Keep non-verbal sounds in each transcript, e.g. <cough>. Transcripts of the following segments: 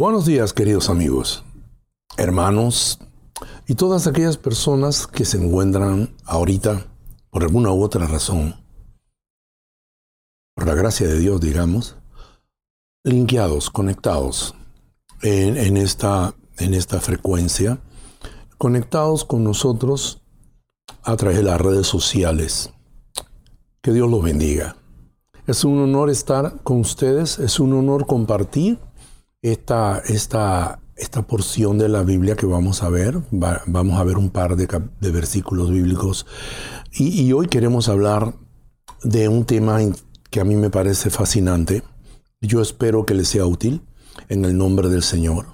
Buenos días, queridos amigos, hermanos y todas aquellas personas que se encuentran ahorita, por alguna u otra razón, por la gracia de Dios, digamos, linkeados, conectados en, esta, en esta frecuencia, conectados con nosotros a través de las redes sociales. Que Dios los bendiga. Es un honor estar con ustedes, es un honor compartir esta, esta, esta porción de la Biblia que vamos a ver. vamos a ver un par de, versículos bíblicos. Y, hoy queremos hablar de un tema que a mí me parece fascinante. Yo espero que les sea útil en el nombre del Señor.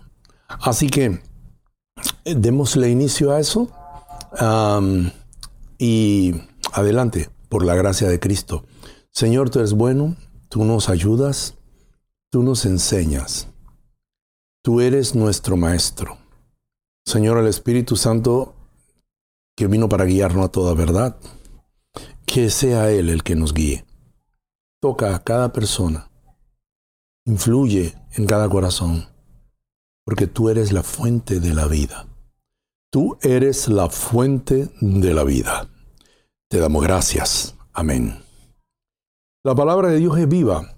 Así que démosle inicio a eso. y adelante, por la gracia de Cristo. Señor, tú eres bueno, tú nos ayudas, tú nos enseñas. Tú eres nuestro Maestro. Señor, el Espíritu Santo que vino para guiarnos a toda verdad, que sea Él el que nos guíe. Toca a cada persona. Influye en cada corazón, porque tú eres la fuente de la vida. Tú eres la fuente de la vida. Te damos gracias. Amén. La palabra de Dios es viva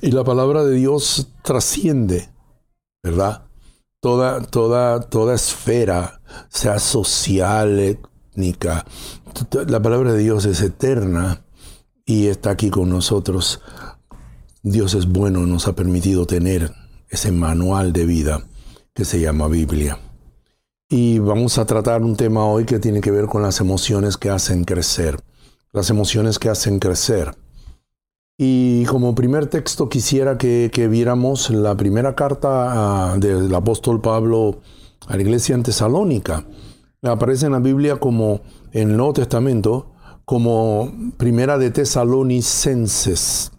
y la palabra de Dios trasciende ¿verdad? Toda, toda, toda esfera, sea social, étnica, la palabra de Dios es eterna y está aquí con nosotros. Dios es bueno, nos ha permitido tener ese manual de vida que se llama Biblia. Y vamos a tratar un tema hoy que tiene que ver con las emociones que hacen crecer. Las emociones que hacen crecer. Y como primer texto quisiera que, viéramos la primera carta ah, del apóstol Pablo a la iglesia en Tesalónica. Aparece en la Biblia como en el Nuevo Testamento como primera de Tesalonicenses.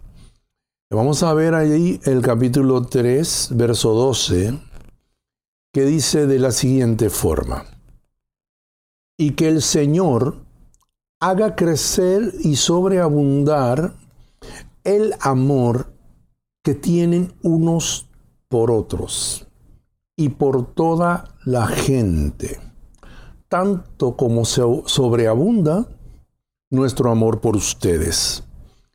Vamos a ver ahí el capítulo 3, verso 12, que dice de la siguiente forma. Y que el Señor haga crecer y sobreabundar el amor que tienen unos por otros y por toda la gente, tanto como se sobreabunda nuestro amor por ustedes.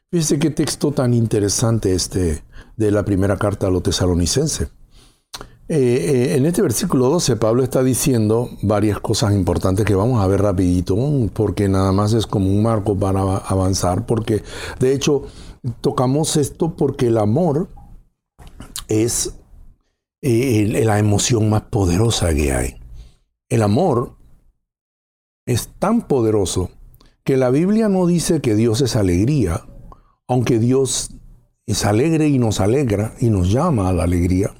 Fíjense qué texto tan interesante este de la primera carta a los tesalonicenses. Eh, eh, en este versículo 12 Pablo está diciendo varias cosas importantes que vamos a ver rapidito, porque nada más es como un marco para avanzar, porque de hecho tocamos esto porque el amor es eh, la emoción más poderosa que hay. El amor es tan poderoso que la Biblia no dice que Dios es alegría, aunque Dios es alegre y nos alegra y nos llama a la alegría.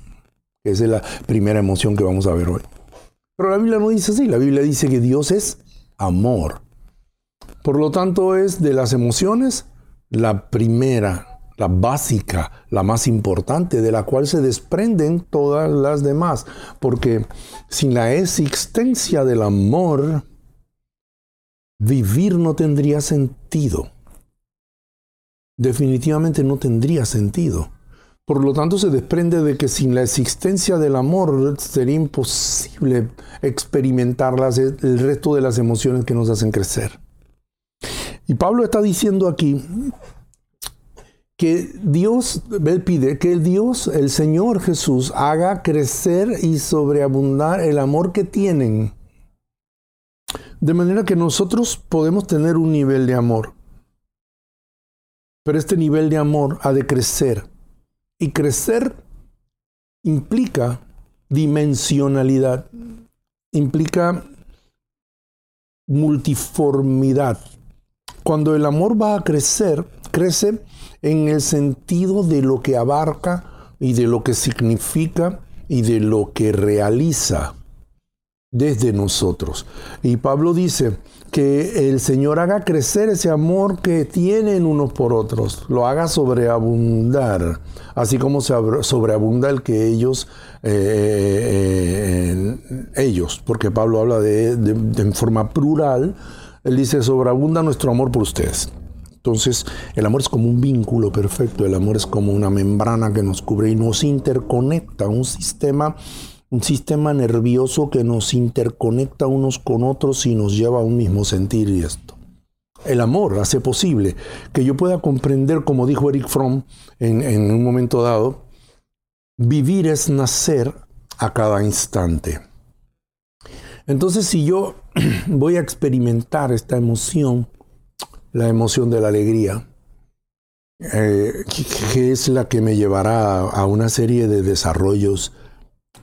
Esa es la primera emoción que vamos a ver hoy. Pero la Biblia no dice así, la Biblia dice que Dios es amor. Por lo tanto es de las emociones la primera, la básica, la más importante, de la cual se desprenden todas las demás. Porque sin la existencia del amor, vivir no tendría sentido. Definitivamente no tendría sentido. Por lo tanto, se desprende de que sin la existencia del amor sería imposible experimentar el resto de las emociones que nos hacen crecer. Y Pablo está diciendo aquí que Dios, él pide que el Dios, el Señor Jesús, haga crecer y sobreabundar el amor que tienen. De manera que nosotros podemos tener un nivel de amor. Pero este nivel de amor ha de crecer. Y crecer implica dimensionalidad, implica multiformidad. Cuando el amor va a crecer, crece en el sentido de lo que abarca y de lo que significa y de lo que realiza desde nosotros. Y Pablo dice que el Señor haga crecer ese amor que tienen unos por otros, lo haga sobreabundar, así como se sobreabunda el que ellos, eh, eh, ellos, porque Pablo habla de, en forma plural, él dice, sobreabunda nuestro amor por ustedes. Entonces, el amor es como un vínculo perfecto, el amor es como una membrana que nos cubre y nos interconecta, un sistema, un sistema nervioso que nos interconecta unos con otros y nos lleva a un mismo sentir y esto. El amor hace posible que yo pueda comprender, como dijo Eric Fromm en, en un momento dado, vivir es nacer a cada instante. Entonces, si yo <clears throat> voy a experimentar esta emoción, la emoción de la alegría, eh, que es la que me llevará a una serie de desarrollos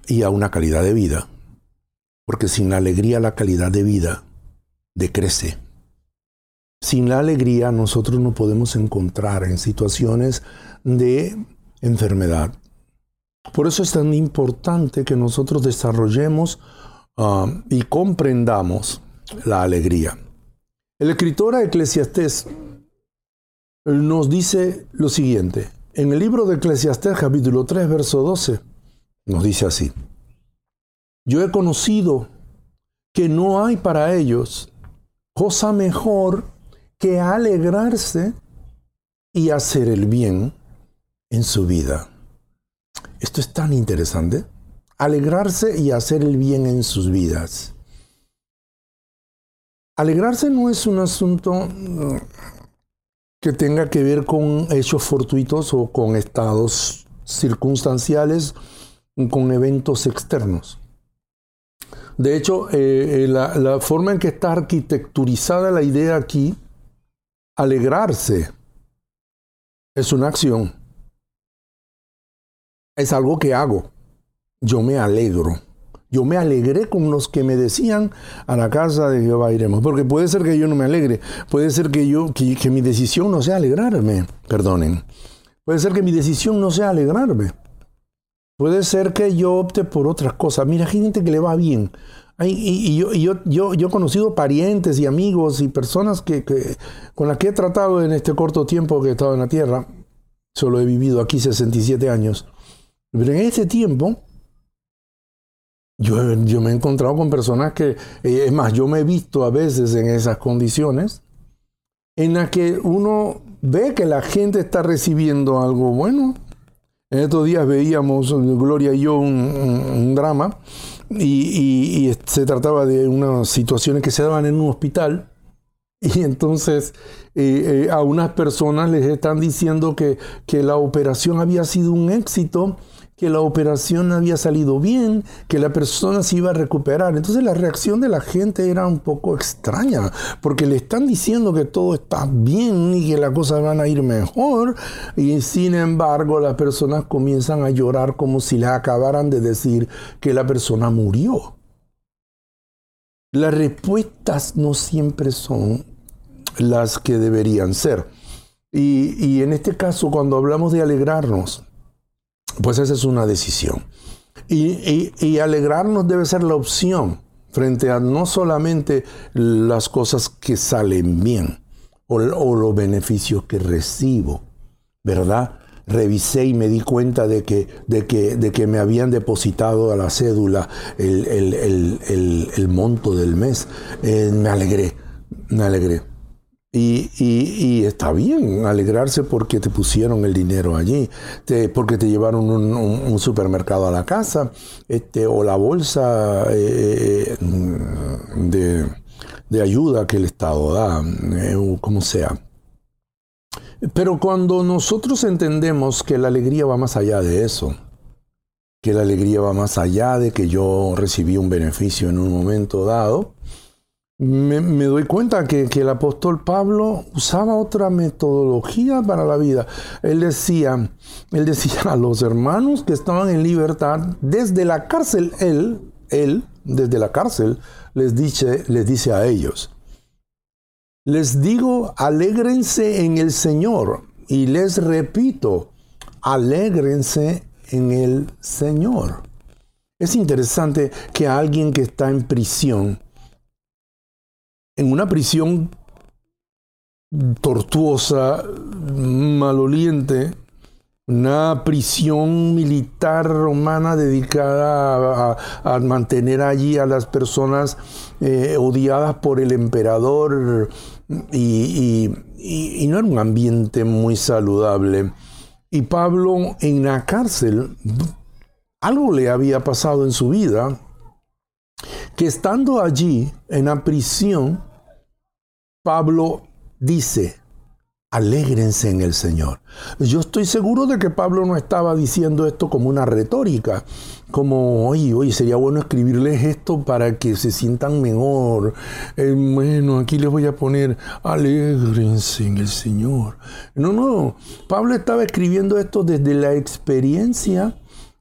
y a una calidad de vida. Porque sin la alegría la calidad de vida decrece. Sin la alegría nosotros no podemos encontrar en situaciones de enfermedad. Por eso es tan importante que nosotros desarrollemos ah, y comprendamos la alegría. El escritor a Eclesiastés nos dice lo siguiente. En el libro de Eclesiastés capítulo 3, verso 12, nos dice así. Yo he conocido que no hay para ellos cosa mejor que alegrarse y hacer el bien en su vida. Esto es tan interesante. Alegrarse y hacer el bien en sus vidas. Alegrarse no es un asunto mm, que tenga que ver con hechos fortuitos o con estados circunstanciales, con eventos externos. De hecho, eh, eh, la, la forma en que está arquitecturizada la idea aquí, alegrarse es una acción. Es algo que hago. Yo me alegro. Yo me alegré con los que me decían a la casa de Jehová iremos. Porque puede ser que yo no me alegre. Puede ser que yo, que, mi decisión no sea alegrarme. Perdonen. Puede ser que mi decisión no sea alegrarme. Puede ser que yo opte por otras cosas. Mira, hay gente que le va bien. y, yo, yo, yo, yo, he conocido parientes y amigos y personas que, con las que he tratado en este corto tiempo que he estado en la tierra. Solo he vivido aquí 67 años. Pero en ese tiempo yo, me he encontrado con personas que, eh, es más, yo me he visto a veces en esas condiciones en las que uno ve que la gente está recibiendo algo bueno. En estos días veíamos, Gloria y yo, un, drama y, se trataba de unas situaciones que se daban en un hospital. <laughs> Y entonces eh, eh, a unas personas les están diciendo que, que la operación había sido un éxito que la operación había salido bien, que la persona se iba a recuperar. Entonces la reacción de la gente era un poco extraña, porque le están diciendo que todo está bien y que las cosas van a ir mejor, y sin embargo las personas comienzan a llorar como si les acabaran de decir que la persona murió. Las respuestas no siempre son las que deberían ser. Y, y en este caso, cuando hablamos de alegrarnos, pues esa es una decisión. Y, alegrarnos debe ser la opción frente a no solamente las cosas que salen bien o, los beneficios que recibo, ¿verdad? Revisé y me di cuenta de que, de que, de que me habían depositado a la cédula el, monto del mes. Eh, me alegré, me alegré. Y, está bien alegrarse porque te pusieron el dinero allí, porque te llevaron un, supermercado a la casa, este, o la bolsa eh, de, ayuda que el Estado da, eh, como sea. Pero cuando nosotros entendemos que la alegría va más allá de eso, que la alegría va más allá de que yo recibí un beneficio en un momento dado, me, doy cuenta que, el apóstol Pablo usaba otra metodología para la vida. Él decía, él decía a los hermanos que estaban en libertad, desde la cárcel, él, él, desde la cárcel, les dice, les dice a ellos, les digo, alégrense en el Señor. Y les repito, alégrense en el Señor. Es interesante que alguien que está en prisión, en una prisión tortuosa, maloliente, una prisión militar romana dedicada a, mantener allí a las personas eh, odiadas por el emperador y, y, no era un ambiente muy saludable. Y Pablo en la cárcel, algo le había pasado en su vida, que estando allí en la prisión, Pablo dice, alégrense en el Señor. Yo estoy seguro de que Pablo no estaba diciendo esto como una retórica, como, oye, oye, sería bueno escribirles esto para que se sientan mejor. Eh, bueno, aquí les voy a poner, alégrense en el Señor. No, no, Pablo estaba escribiendo esto desde la experiencia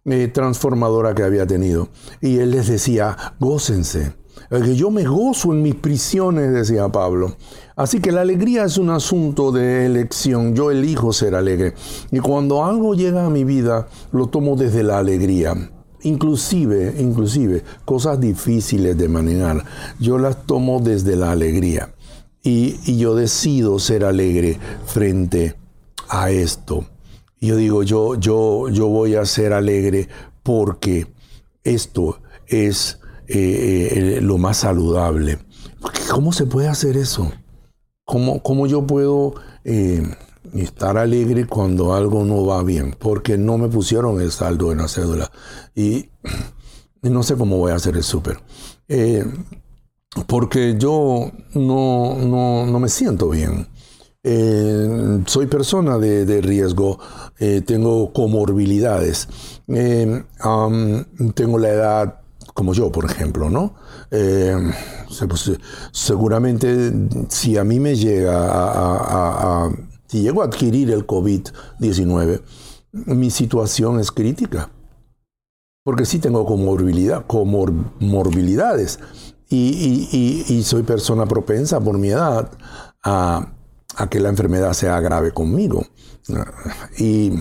eh, transformadora que había tenido. Y él les decía, gócense. Que yo me gozo en mis prisiones, decía Pablo. Así que la alegría es un asunto de elección. Yo elijo ser alegre. Y cuando algo llega a mi vida, lo tomo desde la alegría. Inclusive, inclusive, cosas difíciles de manejar, yo las tomo desde la alegría. Y, y yo decido ser alegre frente a esto. yo digo, yo, yo, yo voy a ser alegre porque esto es eh, eh, lo más saludable. ¿Cómo se puede hacer eso? ¿Cómo, yo puedo eh, estar alegre cuando algo no va bien? Porque no me pusieron el saldo en la cédula. Y, <clears throat> no sé cómo voy a hacer el súper. Porque yo no, no, me siento bien. Soy persona de, riesgo, tengo comorbilidades, tengo la edad como yo, por ejemplo, ¿no? Eh, pues, seguramente si a mí me llega a, si llego a adquirir el COVID-19, mi situación es crítica. Porque sí tengo comorbilidad, comorbilidades y, soy persona propensa por mi edad a, que la enfermedad sea grave conmigo. Y,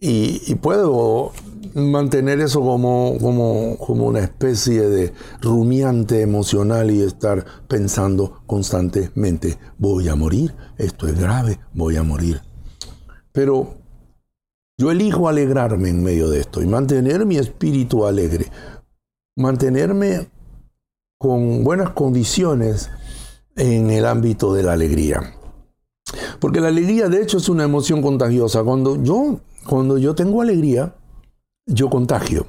y puedo mantener eso como, como, como una especie de rumiante emocional y estar pensando constantemente, voy a morir, esto es grave, voy a morir. Pero yo elijo alegrarme en medio de esto y mantener mi espíritu alegre, mantenerme con buenas condiciones en el ámbito de la alegría. Porque la alegría de hecho es una emoción contagiosa. Cuando yo, cuando yo tengo alegría, yo contagio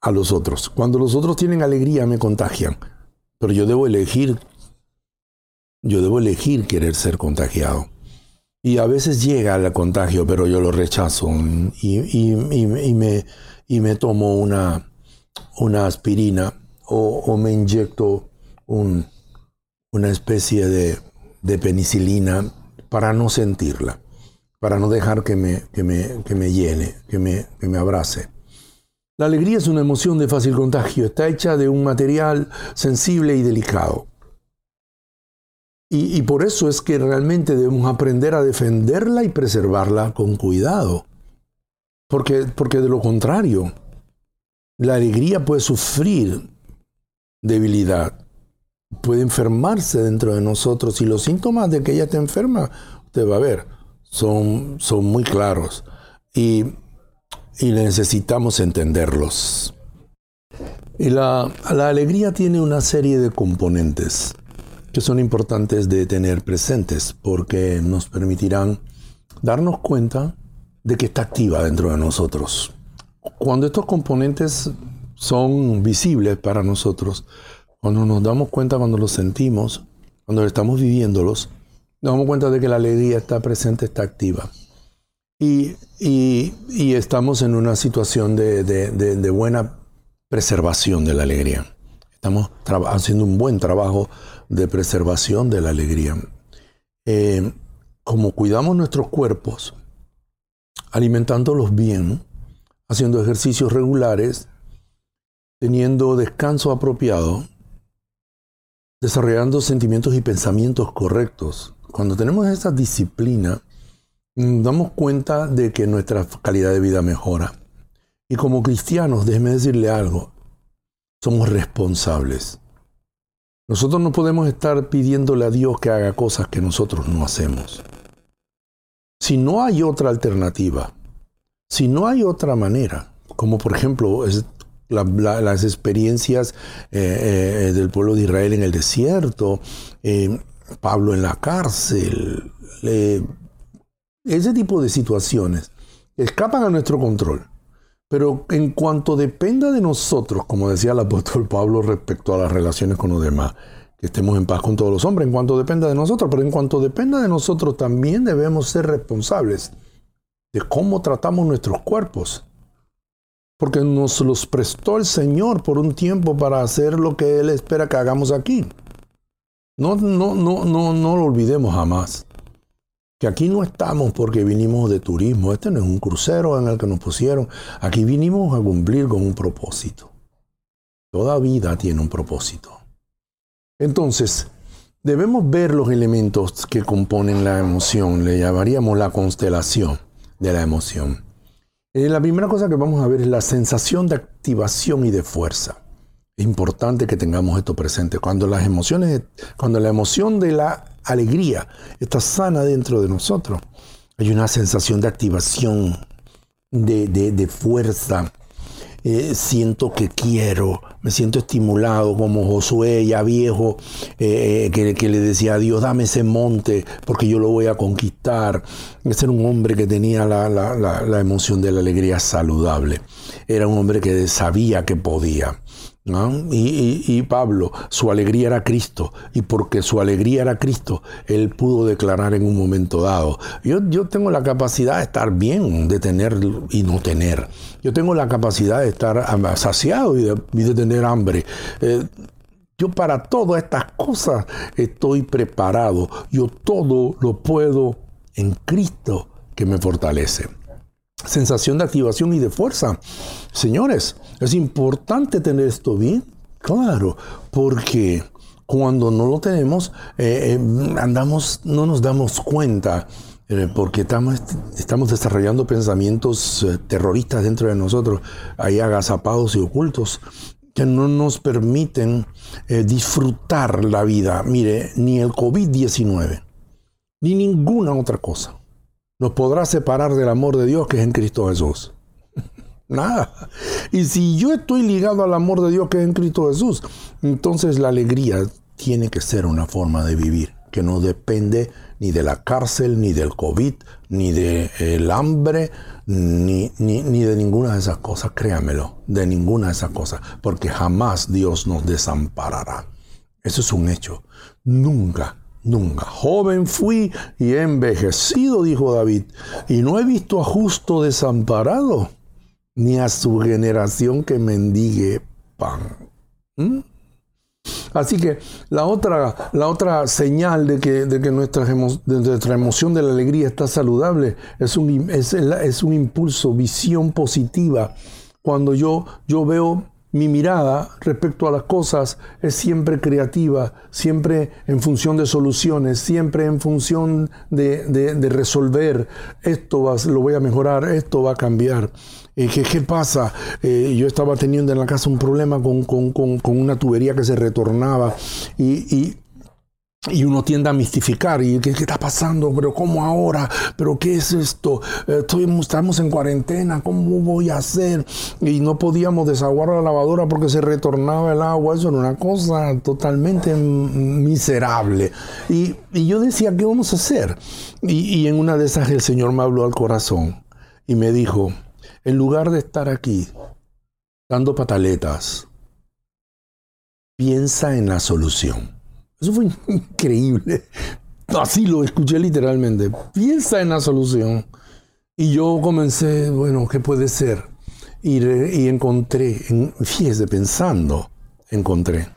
a los otros. Cuando los otros tienen alegría, me contagian. Pero yo debo elegir, yo debo elegir querer ser contagiado. Y a veces llega el contagio, pero yo lo rechazo y, me, y me, tomo una, una aspirina o, me inyecto una especie de, de, penicilina para no sentirla, para no dejar que me, que me, que me llene, que me, que me abrace. La alegría es una emoción de fácil contagio, está hecha de un material sensible y delicado. Y, por eso es que realmente debemos aprender a defenderla y preservarla con cuidado. Porque, porque de lo contrario, la alegría puede sufrir debilidad, puede enfermarse dentro de nosotros y los síntomas de que ella te enferma, usted va a ver, son, son muy claros. Y y necesitamos entenderlos. Y la, alegría tiene una serie de componentes que son importantes de tener presentes porque nos permitirán darnos cuenta de que está activa dentro de nosotros. Cuando estos componentes son visibles para nosotros, cuando nos damos cuenta, cuando los sentimos, cuando estamos viviéndolos, nos damos cuenta de que la alegría está presente, está activa. Y, estamos en una situación de, buena preservación de la alegría. Estamos haciendo un buen trabajo de preservación de la alegría. Eh, como cuidamos nuestros cuerpos, alimentándolos bien, haciendo ejercicios regulares, teniendo descanso apropiado, desarrollando sentimientos y pensamientos correctos. Cuando tenemos esa disciplina, damos cuenta de que nuestra calidad de vida mejora. Y como cristianos, déjeme decirle algo, somos responsables. Nosotros no podemos estar pidiéndole a Dios que haga cosas que nosotros no hacemos. Si no hay otra alternativa, si no hay otra manera, como por ejemplo las experiencias eh, eh, del pueblo de Israel en el desierto, eh, Pablo en la cárcel, ese tipo de situaciones escapan a nuestro control. Pero en cuanto dependa de nosotros, como decía el apóstol Pablo respecto a las relaciones con los demás, que estemos en paz con todos los hombres, en cuanto dependa de nosotros, pero en cuanto dependa de nosotros también debemos ser responsables de cómo tratamos nuestros cuerpos. Porque nos los prestó el Señor por un tiempo para hacer lo que Él espera que hagamos aquí. No, no, no, no, no lo olvidemos jamás que aquí no estamos porque vinimos de turismo, este no es un crucero en el que nos pusieron, aquí vinimos a cumplir con un propósito. Toda vida tiene un propósito. Entonces, debemos ver los elementos que componen la emoción, le llamaríamos la constelación de la emoción. Eh, la primera cosa que vamos a ver es la sensación de activación y de fuerza. Es importante que tengamos esto presente. Cuando las emociones, cuando la emoción de la alegría está sana dentro de nosotros, hay una sensación de activación, de, fuerza. Eh, siento que quiero, me siento estimulado como Josué ya viejo, eh, eh, que, le decía a Dios, dame ese monte porque yo lo voy a conquistar. Ese era un hombre que tenía la, la emoción de la alegría saludable. Era un hombre que sabía que podía. Y, Pablo, su alegría era Cristo, y porque su alegría era Cristo, él pudo declarar en un momento dado, yo, yo tengo la capacidad de estar bien, de tener y no tener, yo tengo la capacidad de estar saciado y de, tener hambre. Eh, yo para todas estas cosas estoy preparado, yo todo lo puedo en Cristo que me fortalece sensación de activación y de fuerza. Señores, es importante tener esto bien claro, porque cuando no lo tenemos, eh, eh, andamos, no nos damos cuenta, eh, porque estamos, estamos desarrollando pensamientos terroristas dentro de nosotros, ahí agazapados y ocultos, que no nos permiten disfrutar la vida. Mire, ni el COVID-19, ni ninguna otra cosa nos podrá separar del amor de Dios que es en Cristo Jesús. Nada. Y si yo estoy ligado al amor de Dios que es en Cristo Jesús, entonces la alegría tiene que ser una forma de vivir que no depende ni de la cárcel, ni del COVID, ni del hambre, ni, ni, ni, de ninguna de esas cosas, créamelo, de ninguna de esas cosas, porque jamás Dios nos desamparará. Eso es un hecho. Nunca Nunca. Joven fui y he envejecido, dijo David, y no he visto a justo desamparado, ni a su generación que mendigue pan. ¿Mm? Así que la otra, la otra señal de que, de que nuestra, emoción de la alegría está saludable es un, es un impulso, visión positiva. Cuando yo, yo veo mi mirada respecto a las cosas es siempre creativa, siempre en función de soluciones, siempre en función de, resolver. Esto lo voy a mejorar, esto va a cambiar. Eh, ¿qué, pasa? Eh, yo estaba teniendo en la casa un problema con, una tubería que se retornaba y y uno tiende a mistificar. ¿Y qué, está pasando? ¿Pero cómo ahora? ¿Pero qué es esto? Eh, estamos en cuarentena. ¿Cómo voy a hacer? Y no podíamos desaguar la lavadora porque se retornaba el agua. Eso era una cosa totalmente miserable. Y, yo decía, ¿qué vamos a hacer? Y, y en una de esas el Señor me habló al corazón y me dijo, en lugar de estar aquí dando pataletas, piensa en la solución. Eso fue <laughs> increíble. Así lo escuché literalmente. Piensa en la solución. Y yo comencé, bueno, ¿qué puede ser? Y, encontré, fíjese, pensando, encontré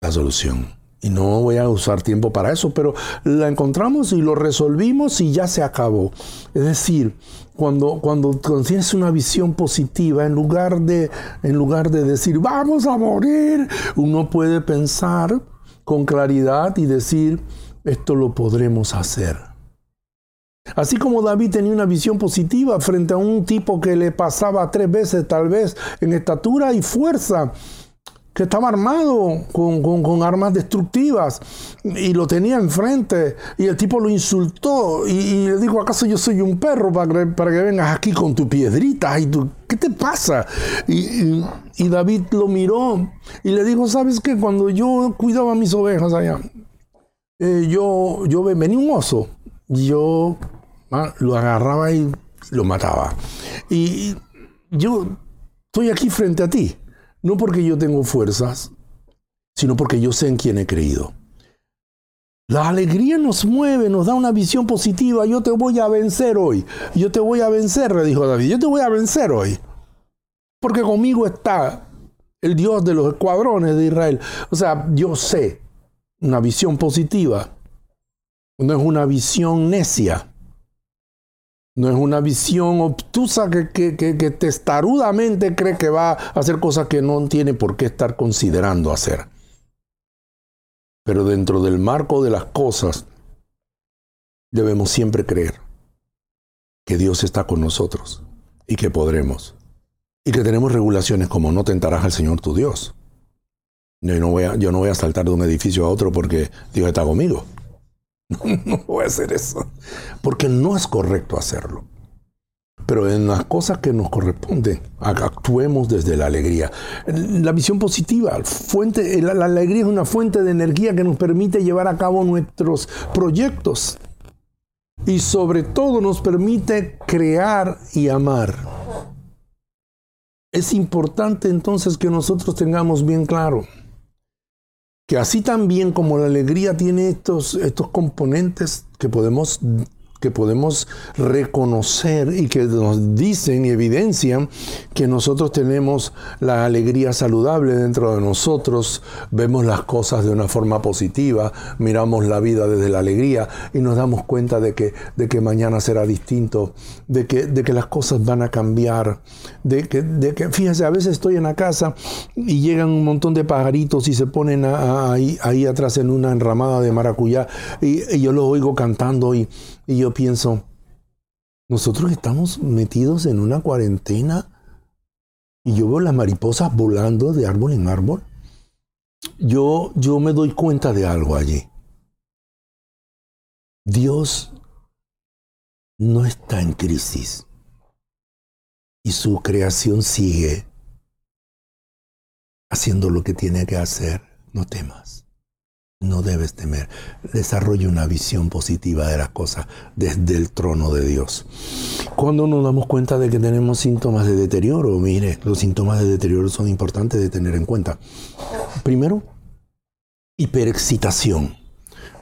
la solución. Y no voy a usar tiempo para eso, pero la encontramos y lo resolvimos y ya se acabó. Es decir, cuando, cuando, tienes una visión positiva, en lugar, de, en lugar de decir, vamos a morir, uno puede pensar con claridad y decir, esto lo podremos hacer. Así como David tenía una visión positiva frente a un tipo que le pasaba tres veces tal vez en estatura y fuerza, que estaba armado con, armas destructivas y lo tenía enfrente y el tipo lo insultó y, le dijo, ¿acaso yo soy un perro para que, para que vengas aquí con tu piedrita? Y tú, ¿Qué te pasa? Y, y, David lo miró y le dijo, ¿sabes qué? Cuando yo cuidaba mis ovejas allá, eh, yo, yo venía un oso, yo ah, lo agarraba y lo mataba. Y yo estoy aquí frente a ti, no porque yo tengo fuerzas, sino porque yo sé en quién he creído. La alegría nos mueve, nos da una visión positiva. Yo te voy a vencer hoy. Yo te voy a vencer, le dijo David. Yo te voy a vencer hoy. Porque conmigo está el Dios de los escuadrones de Israel. O sea, yo sé una visión positiva. No es una visión necia. No es una visión obtusa que, que, que, que, testarudamente cree que va a hacer cosas que no tiene por qué estar considerando hacer. Pero dentro del marco de las cosas, debemos siempre creer que Dios está con nosotros y que podremos. Y que tenemos regulaciones como no tentarás al Señor tu Dios. Yo no voy a, yo no voy a saltar de un edificio a otro porque Dios está conmigo. <laughs> no voy a hacer eso. Porque no es correcto hacerlo. Pero en las cosas que nos corresponden, actuemos desde la alegría. La visión positiva, la alegría es una fuente de energía que nos permite llevar a cabo nuestros proyectos. Y sobre todo nos permite crear y amar. Es importante entonces que nosotros tengamos bien claro que así también como la alegría tiene estos, estos componentes que podemos que podemos reconocer y que nos dicen y evidencian que nosotros tenemos la alegría saludable dentro de nosotros, vemos las cosas de una forma positiva, miramos la vida desde la alegría y nos damos cuenta de que, de que mañana será distinto, de que, de que las cosas van a cambiar, de que, de que, fíjense, a veces estoy en la casa y llegan un montón de pajaritos y se ponen ahí, ahí atrás en una enramada de maracuyá y, y yo los oigo cantando y y yo pienso, nosotros estamos metidos en una cuarentena y yo veo las mariposas volando de árbol en árbol. Yo, yo me doy cuenta de algo allí. Dios no está en crisis y su creación sigue haciendo lo que tiene que hacer. No temas. No debes temer. Desarrolla una visión positiva de las cosas desde el trono de Dios. Cuando nos damos cuenta de que tenemos síntomas de deterioro, mire, los síntomas de deterioro son importantes de tener en cuenta. Primero, hiperexcitación.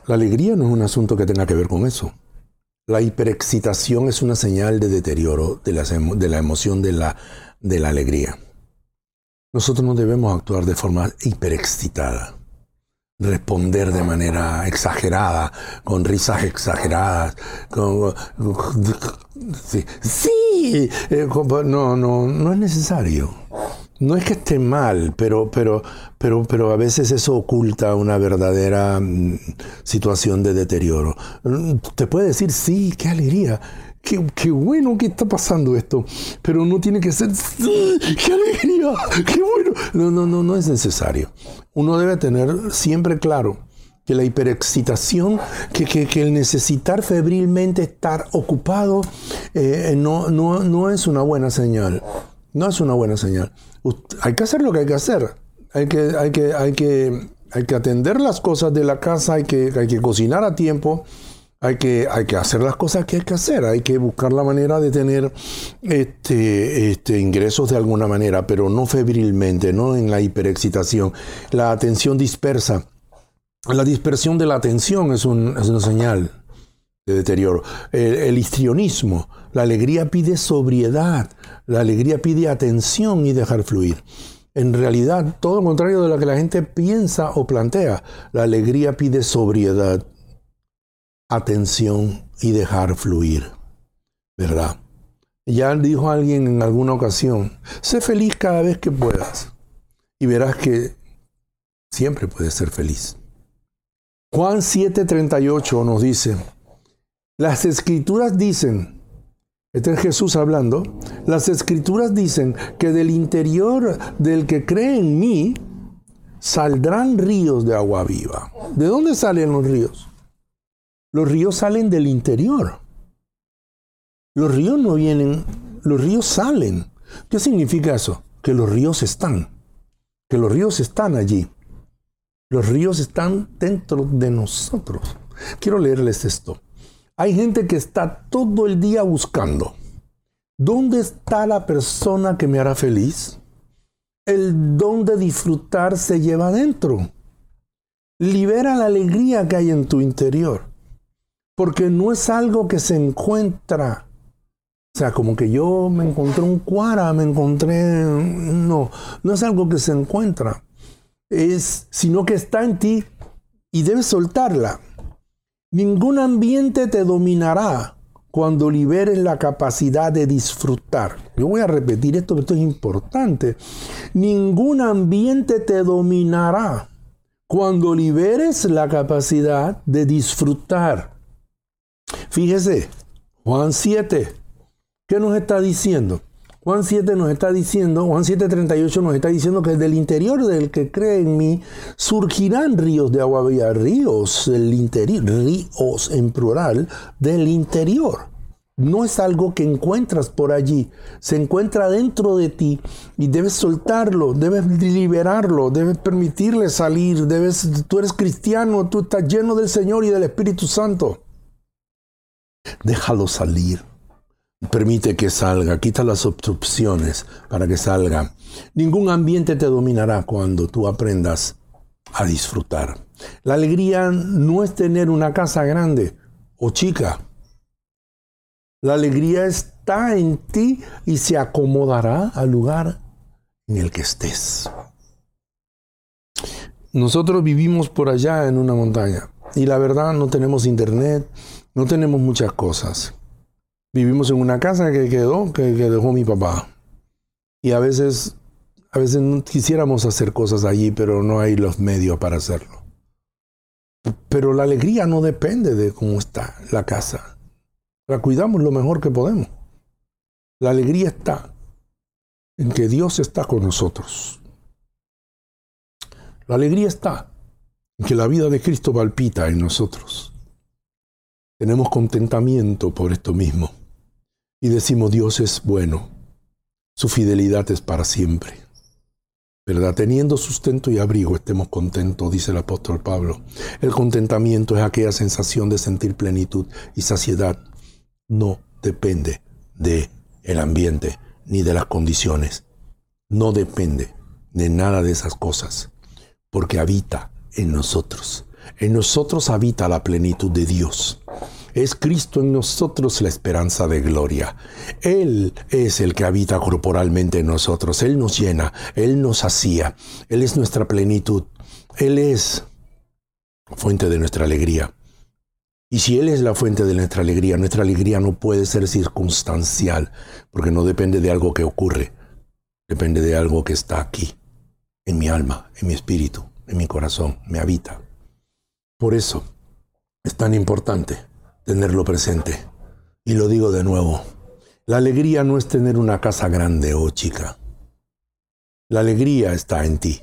La alegría no es un asunto que tenga que ver con eso. La hiperexcitación es una señal de deterioro de la, de la emoción de la, de la alegría. Nosotros no debemos actuar de forma hiperexcitada responder de manera exagerada, con risas exageradas, con, sí, eh, no, no, no es necesario. No es que esté mal, pero, pero, pero, pero a veces eso oculta una verdadera mm, situación de deterioro. Te puede decir, sí, qué alegría, Qué, bueno que está pasando esto, pero no tiene que ser, qué alegría, qué bueno. No, no, no, no es necesario. Uno debe tener siempre claro que la hiperexcitación, que, que, el necesitar febrilmente estar ocupado, eh, no, no, no es una buena señal. No es una buena señal. Hay que hacer lo que hay que hacer. Hay que, hay que, hay que, hay que atender las cosas de la casa, hay que, hay que cocinar a tiempo hay que, hacer las cosas que hay que hacer, hay que buscar la manera de tener este, este, ingresos de alguna manera, pero no febrilmente, no en la hiperexcitación. La atención dispersa. La dispersión de la atención es, una señal de deterioro. El, el, histrionismo, la alegría pide sobriedad, la alegría pide atención y dejar fluir. En realidad, todo lo contrario de lo que la gente piensa o plantea, la alegría pide sobriedad, atención y dejar fluir. ¿Verdad? Ya dijo alguien en alguna ocasión, sé feliz cada vez que puedas y verás que siempre puedes ser feliz. Juan 7:38 nos dice, las escrituras dicen, este es Jesús hablando, las escrituras dicen que del interior del que cree en mí saldrán ríos de agua viva. ¿De dónde salen los ríos? Los ríos salen del interior. Los ríos no vienen, los ríos salen. ¿Qué significa eso? Que los ríos están, que los ríos están allí. Los ríos están dentro de nosotros. Quiero leerles esto. Hay gente que está todo el día buscando. ¿Dónde está la persona que me hará feliz? El don de disfrutar se lleva adentro. Libera la alegría que hay en tu interior. Porque no es algo que se encuentra. O sea, como que yo me encontré un cuara, me encontré... No, no es algo que se encuentra. Es, sino que está en ti y debes soltarla. Ningún ambiente te dominará cuando liberes la capacidad de disfrutar. Yo voy a repetir esto, esto es importante. Ningún ambiente te dominará cuando liberes la capacidad de disfrutar. Fíjese, Juan 7, ¿qué nos está diciendo? Juan 7 nos está diciendo, Juan 7:38 nos está diciendo que del interior del que cree en mí surgirán ríos de agua viva, ríos del interior, ríos en plural del interior. No es algo que encuentras por allí, se encuentra dentro de ti y debes soltarlo, debes liberarlo, debes permitirle salir, debes, tú eres cristiano, tú estás lleno del Señor y del Espíritu Santo. Déjalo salir. Permite que salga, quita las obstrucciones para que salga. Ningún ambiente te dominará cuando tú aprendas a disfrutar. La alegría no es tener una casa grande o chica. La alegría está en ti y se acomodará al lugar en el que estés. Nosotros vivimos por allá en una montaña y la verdad no tenemos internet, no tenemos muchas cosas. Vivimos en una casa que quedó, que, dejó mi papá. Y a veces, a veces quisiéramos hacer cosas allí, pero no hay los medios para hacerlo. Pero la alegría no depende de cómo está la casa. La cuidamos lo mejor que podemos. La alegría está en que Dios está con nosotros. La alegría está en que la vida de Cristo palpita en nosotros. Tenemos contentamiento por esto mismo y decimos Dios es bueno, su fidelidad es para siempre. ¿Verdad? Teniendo sustento y abrigo estemos contentos, dice el apóstol Pablo. El contentamiento es aquella sensación de sentir plenitud y saciedad. No depende de el ambiente ni de las condiciones. No depende de nada de esas cosas, porque habita en nosotros. En nosotros habita la plenitud de Dios. Es Cristo en nosotros la esperanza de gloria. Él es el que habita corporalmente en nosotros. Él nos llena, Él nos hacía. Él es nuestra plenitud. Él es fuente de nuestra alegría. Y si Él es la fuente de nuestra alegría, nuestra alegría no puede ser circunstancial, porque no depende de algo que ocurre, depende de algo que está aquí, en mi alma, en mi espíritu, en mi corazón, me habita. Por eso es tan importante tenerlo presente. Y lo digo de nuevo, la alegría no es tener una casa grande o chica. La alegría está en ti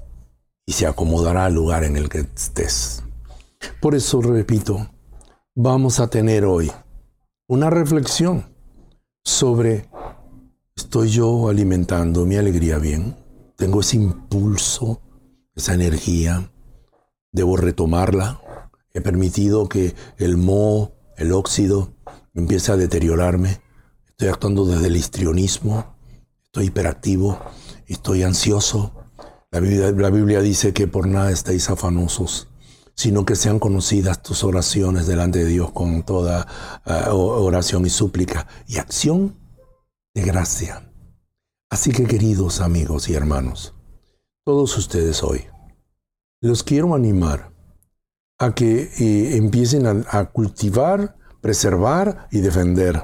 y se acomodará al lugar en el que estés. Por eso, repito, vamos a tener hoy una reflexión sobre, ¿estoy yo alimentando mi alegría bien? ¿Tengo ese impulso, esa energía? ¿Debo retomarla? ¿He permitido que el moho el óxido empieza a deteriorarme, estoy actuando desde el histrionismo, estoy hiperactivo, estoy ansioso. La Biblia, dice que por nada estáis afanosos, sino que sean conocidas tus oraciones delante de Dios con toda eh, oración y súplica y acción de gracia. Así que queridos amigos y hermanos, todos ustedes hoy, los quiero animar a que eh, empiecen a, cultivar, preservar y defender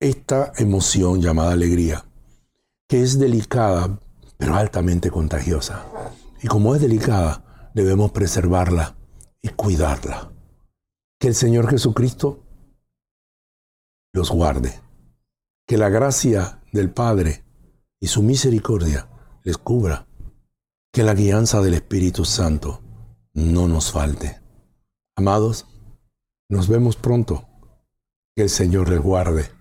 esta emoción llamada alegría, que es delicada, pero altamente contagiosa. Y como es delicada, debemos preservarla y cuidarla. Que el Señor Jesucristo los guarde. Que la gracia del Padre y su misericordia les cubra. Que la guianza del Espíritu Santo no nos falte. Amados, nos vemos pronto. Que el Señor les guarde